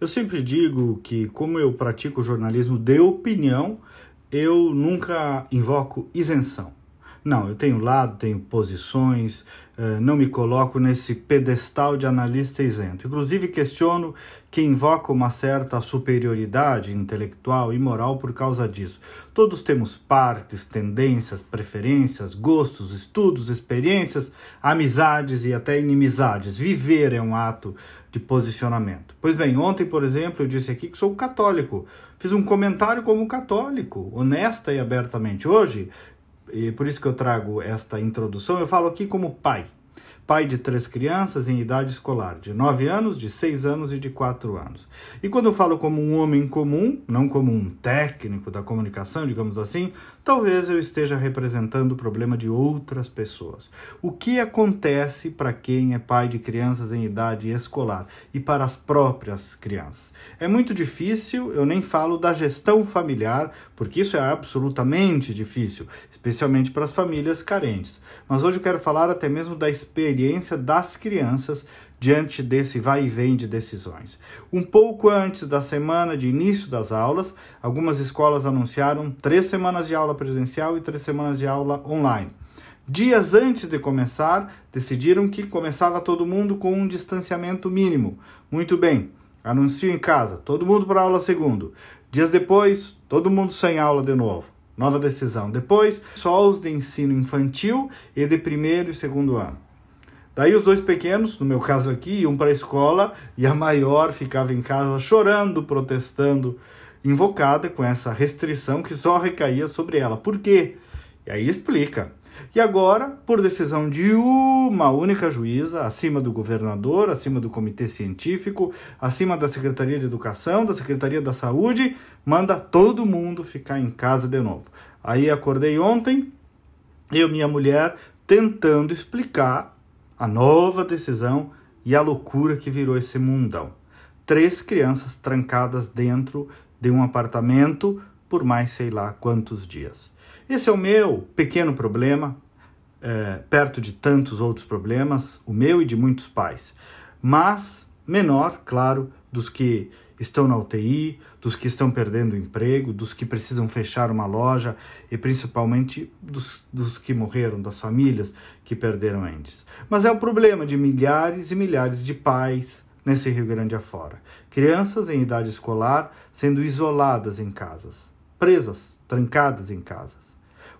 Eu sempre digo que, como eu pratico jornalismo de opinião, eu nunca invoco isenção. Não, eu tenho lado, tenho posições, eh, não me coloco nesse pedestal de analista isento. Inclusive, questiono que invoca uma certa superioridade intelectual e moral por causa disso. Todos temos partes, tendências, preferências, gostos, estudos, experiências, amizades e até inimizades. Viver é um ato de posicionamento. Pois bem, ontem, por exemplo, eu disse aqui que sou católico. Fiz um comentário como católico, honesta e abertamente. Hoje, e por isso que eu trago esta introdução, eu falo aqui como pai. Pai de três crianças em idade escolar, de 9 anos, de 6 anos e de 4 anos. E quando eu falo como um homem comum, não como um técnico da comunicação, digamos assim, talvez eu esteja representando o problema de outras pessoas. O que acontece para quem é pai de crianças em idade escolar e para as próprias crianças? É muito difícil, eu nem falo da gestão familiar, porque isso é absolutamente difícil, especialmente para as famílias carentes. Mas hoje eu quero falar até mesmo da experiência das crianças diante desse vai e vem de decisões. Um pouco antes da semana de início das aulas, algumas escolas anunciaram três semanas de aula presencial e três semanas de aula online. Dias antes de começar, decidiram que começava todo mundo com um distanciamento mínimo. Muito bem, anuncio em casa, todo mundo para aula segundo. Dias depois, todo mundo sem aula de novo. Nova decisão. Depois, só os de ensino infantil e de primeiro e segundo ano. Daí os dois pequenos, no meu caso aqui, iam para a escola e a maior ficava em casa chorando, protestando, invocada com essa restrição que só recaía sobre ela. Por quê? E aí explica. E agora, por decisão de uma única juíza, acima do governador, acima do comitê científico, acima da Secretaria de Educação, da Secretaria da Saúde, manda todo mundo ficar em casa de novo. Aí acordei ontem, eu e minha mulher tentando explicar a nova decisão e a loucura que virou esse mundão. Três crianças trancadas dentro de um apartamento por mais sei lá quantos dias. Esse é o meu pequeno problema, é, perto de tantos outros problemas, o meu e de muitos pais, mas menor, claro, dos que estão na UTI, dos que estão perdendo emprego, dos que precisam fechar uma loja e principalmente dos, dos que morreram, das famílias que perderam entes. Mas é o problema de milhares e milhares de pais nesse Rio Grande afora. Crianças em idade escolar sendo isoladas em casas, presas, trancadas em casas.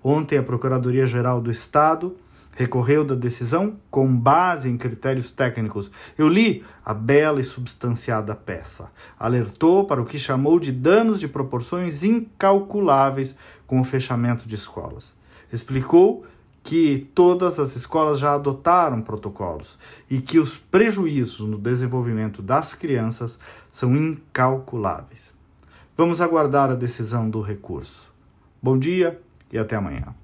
Ontem a Procuradoria-Geral do Estado recorreu da decisão com base em critérios técnicos. Eu li a bela e substanciada peça. Alertou para o que chamou de danos de proporções incalculáveis com o fechamento de escolas. Explicou que todas as escolas já adotaram protocolos e que os prejuízos no desenvolvimento das crianças são incalculáveis. Vamos aguardar a decisão do recurso. Bom dia e até amanhã.